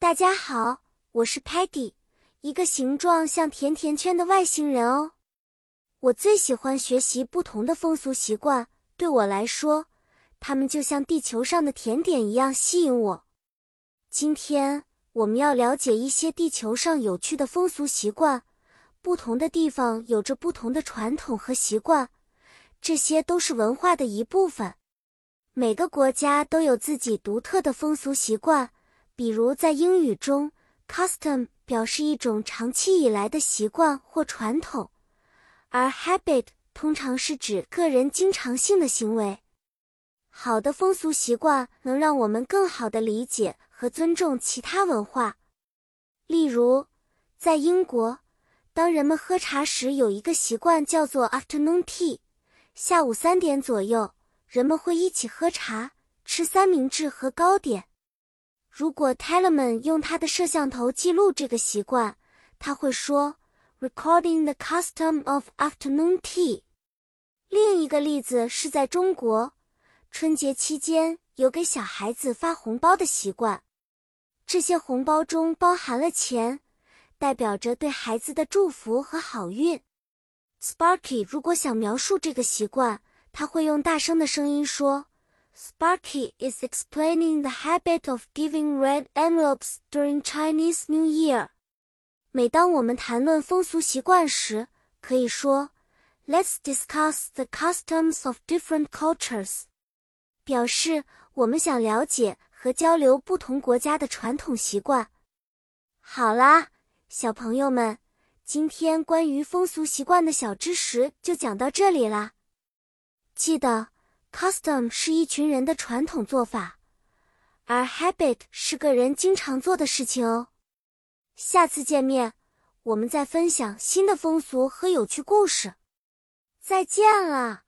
大家好，我是 Patty，一个形状像甜甜圈的外星人哦。我最喜欢学习不同的风俗习惯，对我来说，它们就像地球上的甜点一样吸引我。今天我们要了解一些地球上有趣的风俗习惯，不同的地方有着不同的传统和习惯，这些都是文化的一部分。每个国家都有自己独特的风俗习惯。比如，在英语中，custom 表示一种长期以来的习惯或传统，而 habit 通常是指个人经常性的行为。好的风俗习惯能让我们更好地理解和尊重其他文化。例如，在英国，当人们喝茶时，有一个习惯叫做 afternoon tea，下午三点左右，人们会一起喝茶、吃三明治和糕点。如果 Telemann 用他的摄像头记录这个习惯，他会说：“Recording the custom of afternoon tea。”另一个例子是在中国，春节期间有给小孩子发红包的习惯，这些红包中包含了钱，代表着对孩子的祝福和好运。Sparky 如果想描述这个习惯，他会用大声的声音说。Sparky is explaining the habit of giving red envelopes during Chinese New Year。每当我们谈论风俗习惯时，可以说，Let's discuss the customs of different cultures，表示我们想了解和交流不同国家的传统习惯。好啦，小朋友们，今天关于风俗习惯的小知识就讲到这里啦。记得。Custom 是一群人的传统做法，而 habit 是个人经常做的事情哦。下次见面，我们再分享新的风俗和有趣故事。再见了。